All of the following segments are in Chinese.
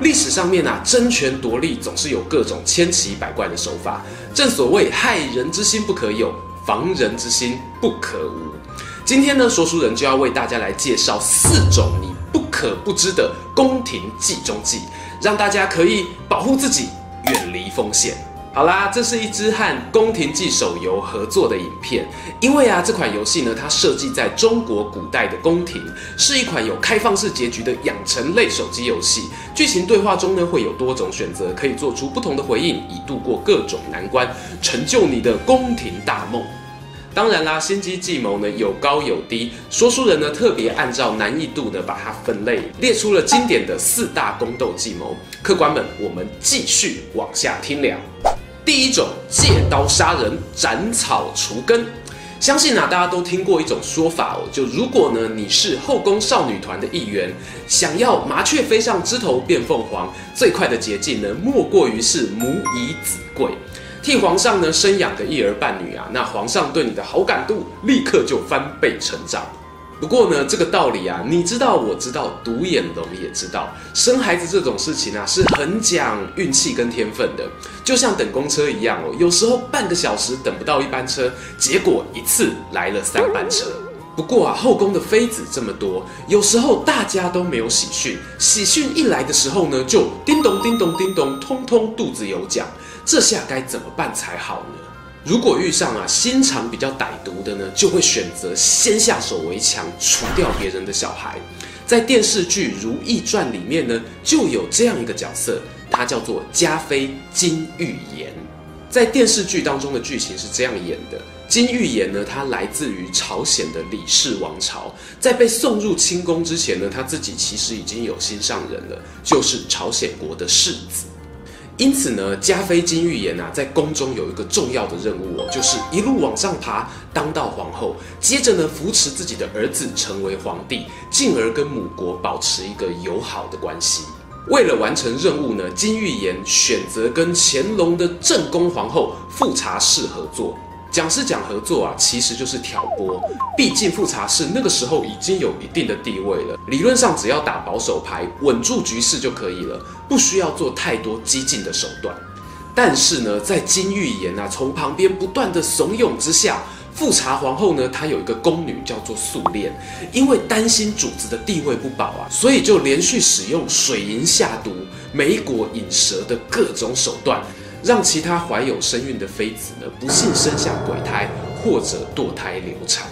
历史上面啊，争权夺利总是有各种千奇百怪的手法。正所谓害人之心不可有，防人之心不可无。今天呢，说书人就要为大家来介绍四种你不可不知的宫廷计中计，让大家可以保护自己，远离风险。好啦，这是一支和宫廷计手游合作的影片。因为啊，这款游戏呢，它设计在中国古代的宫廷，是一款有开放式结局的养成类手机游戏。剧情对话中呢，会有多种选择，可以做出不同的回应，以度过各种难关，成就你的宫廷大梦。当然啦，心机计谋呢有高有低，说书人呢特别按照难易度呢把它分类，列出了经典的四大宫斗计谋。客官们，我们继续往下听聊。第一种借刀杀人，斩草除根。相信啊，大家都听过一种说法哦，就如果呢你是后宫少女团的一员，想要麻雀飞上枝头变凤凰，最快的捷径呢，莫过于是母以子贵，替皇上呢生养个一儿半女啊，那皇上对你的好感度立刻就翻倍成长。不过呢，这个道理啊，你知道，我知道，独眼龙也知道。生孩子这种事情啊，是很讲运气跟天分的，就像等公车一样哦。有时候半个小时等不到一班车，结果一次来了三班车。不过啊，后宫的妃子这么多，有时候大家都没有喜讯，喜讯一来的时候呢，就叮咚叮咚叮咚，通通肚子有奖。这下该怎么办才好呢？如果遇上啊心肠比较歹毒的呢，就会选择先下手为强，除掉别人的小孩。在电视剧《如懿传》里面呢，就有这样一个角色，他叫做嘉妃金玉妍。在电视剧当中的剧情是这样演的：金玉妍呢，她来自于朝鲜的李氏王朝，在被送入清宫之前呢，她自己其实已经有心上人了，就是朝鲜国的世子。因此呢，加菲金玉妍啊，在宫中有一个重要的任务哦，就是一路往上爬，当到皇后，接着呢，扶持自己的儿子成为皇帝，进而跟母国保持一个友好的关系。为了完成任务呢，金玉妍选择跟乾隆的正宫皇后富察氏合作。讲是讲合作啊，其实就是挑拨。毕竟富察氏那个时候已经有一定的地位了，理论上只要打保守牌，稳住局势就可以了，不需要做太多激进的手段。但是呢，在金玉妍啊从旁边不断的怂恿之下，富察皇后呢，她有一个宫女叫做素练，因为担心主子的地位不保啊，所以就连续使用水银下毒、梅果引蛇的各种手段。让其他怀有身孕的妃子呢，不幸生下鬼胎或者堕胎流产。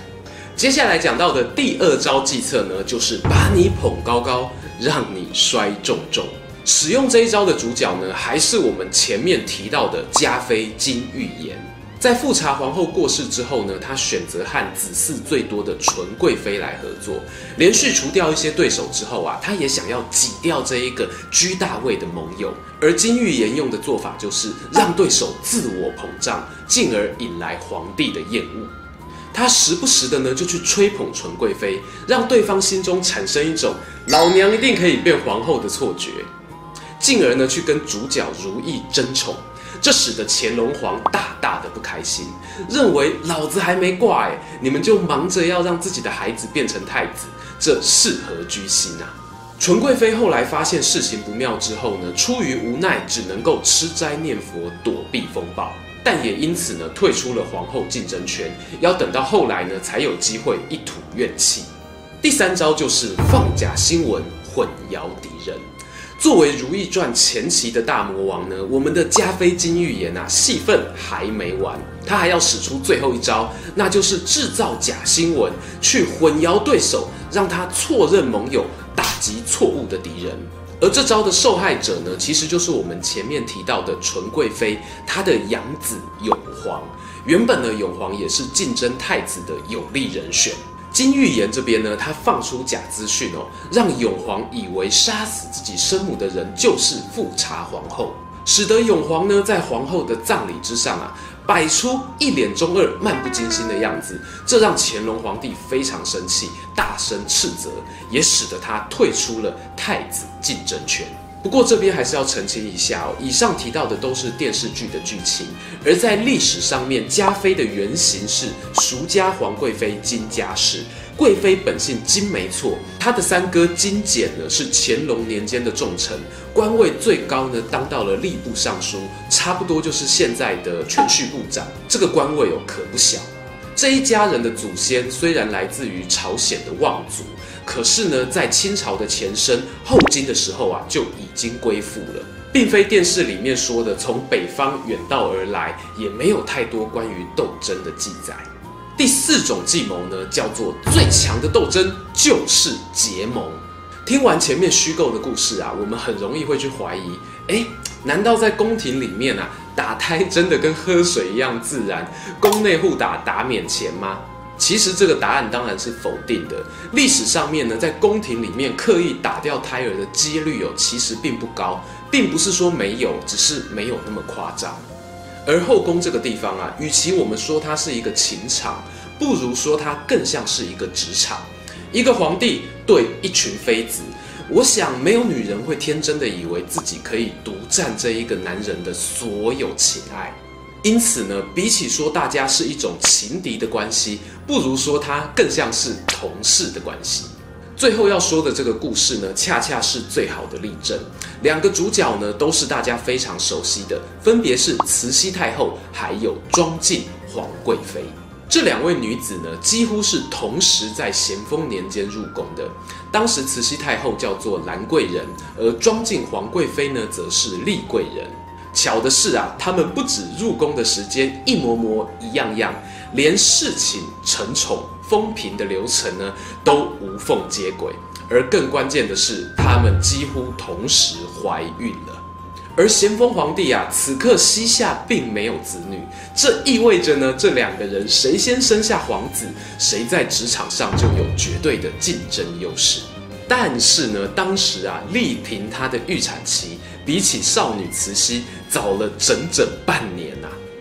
接下来讲到的第二招计策呢，就是把你捧高高，让你摔重重。使用这一招的主角呢，还是我们前面提到的嘉妃金玉妍。在富察皇后过世之后呢，她选择和子嗣最多的纯贵妃来合作，连续除掉一些对手之后啊，她也想要挤掉这一个居大位的盟友。而金玉妍用的做法就是让对手自我膨胀，进而引来皇帝的厌恶。她时不时的呢就去吹捧纯贵妃，让对方心中产生一种老娘一定可以变皇后的错觉，进而呢去跟主角如意争宠。这使得乾隆皇大大的不开心，认为老子还没挂哎，你们就忙着要让自己的孩子变成太子，这是何居心啊？纯贵妃后来发现事情不妙之后呢，出于无奈，只能够吃斋念佛躲避风暴，但也因此呢退出了皇后竞争圈，要等到后来呢才有机会一吐怨气。第三招就是放假新闻，混淆敌人。作为《如懿传》前期的大魔王呢，我们的嘉妃金玉妍啊，戏份还没完，她还要使出最后一招，那就是制造假新闻，去混淆对手，让他错认盟友，打击错误的敌人。而这招的受害者呢，其实就是我们前面提到的纯贵妃，她的养子永璜。原本呢，永璜也是竞争太子的有力人选。金玉妍这边呢，他放出假资讯哦，让永皇以为杀死自己生母的人就是富察皇后，使得永皇呢在皇后的葬礼之上啊，摆出一脸中二、漫不经心的样子，这让乾隆皇帝非常生气，大声斥责，也使得他退出了太子竞争圈。不过这边还是要澄清一下哦，以上提到的都是电视剧的剧情，而在历史上面，嘉妃的原型是淑家皇贵妃金家氏，贵妃本姓金没错，她的三哥金简呢是乾隆年间的重臣，官位最高呢当到了吏部尚书，差不多就是现在的全叙部长，这个官位哦可不小。这一家人的祖先虽然来自于朝鲜的望族。可是呢，在清朝的前身后金的时候啊，就已经归附了，并非电视里面说的从北方远道而来，也没有太多关于斗争的记载。第四种计谋呢，叫做最强的斗争就是结盟。听完前面虚构的故事啊，我们很容易会去怀疑，诶，难道在宫廷里面啊，打胎真的跟喝水一样自然，宫内互打打免钱吗？其实这个答案当然是否定的。历史上面呢，在宫廷里面刻意打掉胎儿的几率哦，其实并不高，并不是说没有，只是没有那么夸张。而后宫这个地方啊，与其我们说它是一个情场，不如说它更像是一个职场。一个皇帝对一群妃子，我想没有女人会天真的以为自己可以独占这一个男人的所有情爱。因此呢，比起说大家是一种情敌的关系，不如说他更像是同事的关系。最后要说的这个故事呢，恰恰是最好的例证。两个主角呢，都是大家非常熟悉的，分别是慈禧太后还有庄敬皇贵妃。这两位女子呢，几乎是同时在咸丰年间入宫的。当时慈禧太后叫做兰贵人，而庄敬皇贵妃呢，则是丽贵人。巧的是啊，他们不止入宫的时间一模模一样样，连侍寝、承宠、封嫔的流程呢都无缝接轨。而更关键的是，他们几乎同时怀孕了。而咸丰皇帝啊，此刻膝下并没有子女，这意味着呢，这两个人谁先生下皇子，谁在职场上就有绝对的竞争优势。但是呢，当时啊，丽嫔她的预产期。比起少女慈禧早了整整半、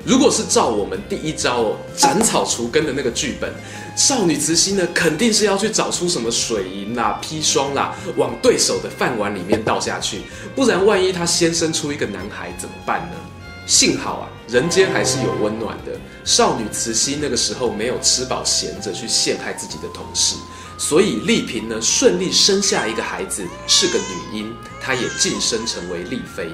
如果是照我们第一招哦，斩草除根的那个剧本，少女慈禧呢，肯定是要去找出什么水银啦、砒霜啦，往对手的饭碗里面倒下去，不然万一她先生出一个男孩怎么办呢？幸好啊，人间还是有温暖的。少女慈禧那个时候没有吃饱闲着去陷害自己的同事。所以丽嫔呢，顺利生下一个孩子，是个女婴，她也晋升成为丽妃。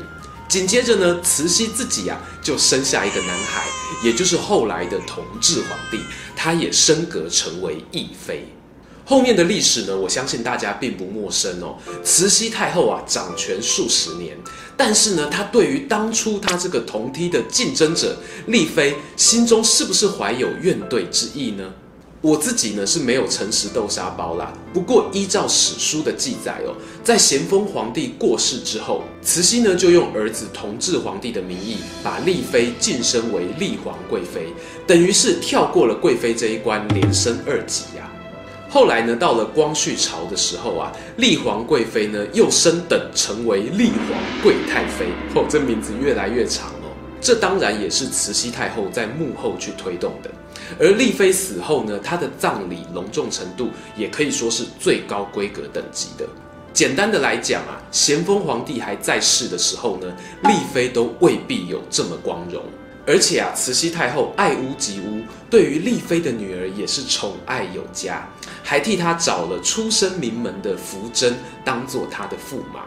紧接着呢，慈禧自己啊就生下一个男孩，也就是后来的同治皇帝，他也升格成为义妃。后面的历史呢，我相信大家并不陌生哦。慈禧太后啊掌权数十年，但是呢，她对于当初她这个同梯的竞争者丽妃，心中是不是怀有怨怼之意呢？我自己呢是没有诚实豆沙包啦，不过依照史书的记载哦，在咸丰皇帝过世之后，慈禧呢就用儿子同治皇帝的名义，把丽妃晋升为丽皇贵妃，等于是跳过了贵妃这一关，连升二级呀、后来呢，到了光绪朝的时候啊，丽皇贵妃呢又升等成为丽皇贵太妃，哦，这名字越来越长。这当然也是慈禧太后在幕后去推动的。而丽妃死后呢，她的葬礼隆重程度也可以说是最高规格等级的。简单的来讲啊，咸丰皇帝还在世的时候呢，丽妃都未必有这么光荣。而且啊，慈禧太后爱屋及乌，对于丽妃的女儿也是宠爱有加，还替她找了出身名门的福珍当做她的驸马。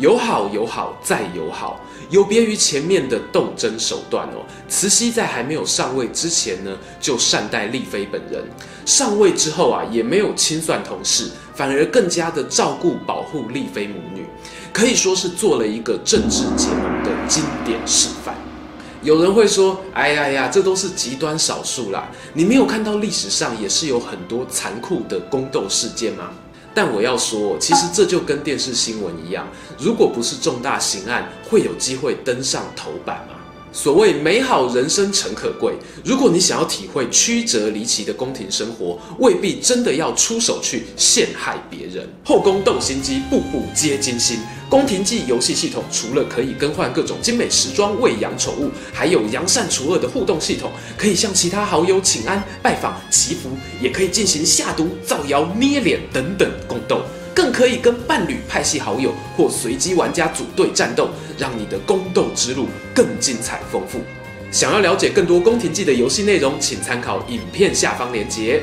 有好有好再有好，有别于前面的斗争手段哦。慈禧在还没有上位之前呢，就善待丽妃本人；上位之后啊，也没有清算同事，反而更加的照顾保护丽妃母女，可以说是做了一个政治结盟的经典示范。有人会说：“哎呀呀，这都是极端少数啦，你没有看到历史上也是有很多残酷的宫斗事件吗？”但我要说，其实这就跟电视新闻一样，如果不是重大刑案，会有机会登上头版吗？所谓美好人生诚可贵，如果你想要体会曲折离奇的宫廷生活，未必真的要出手去陷害别人。后宫斗心机，步步皆惊心。宫廷记游戏系统除了可以更换各种精美时装、喂养宠物，还有扬善除恶的互动系统，可以向其他好友请安、拜访、祈福，也可以进行下毒、造谣、捏脸等等宫斗。更可以跟伴侣、派系好友或随机玩家组队战斗，让你的宫斗之路更精彩丰富。想要了解更多《宫廷记》的游戏内容，请参考影片下方链接。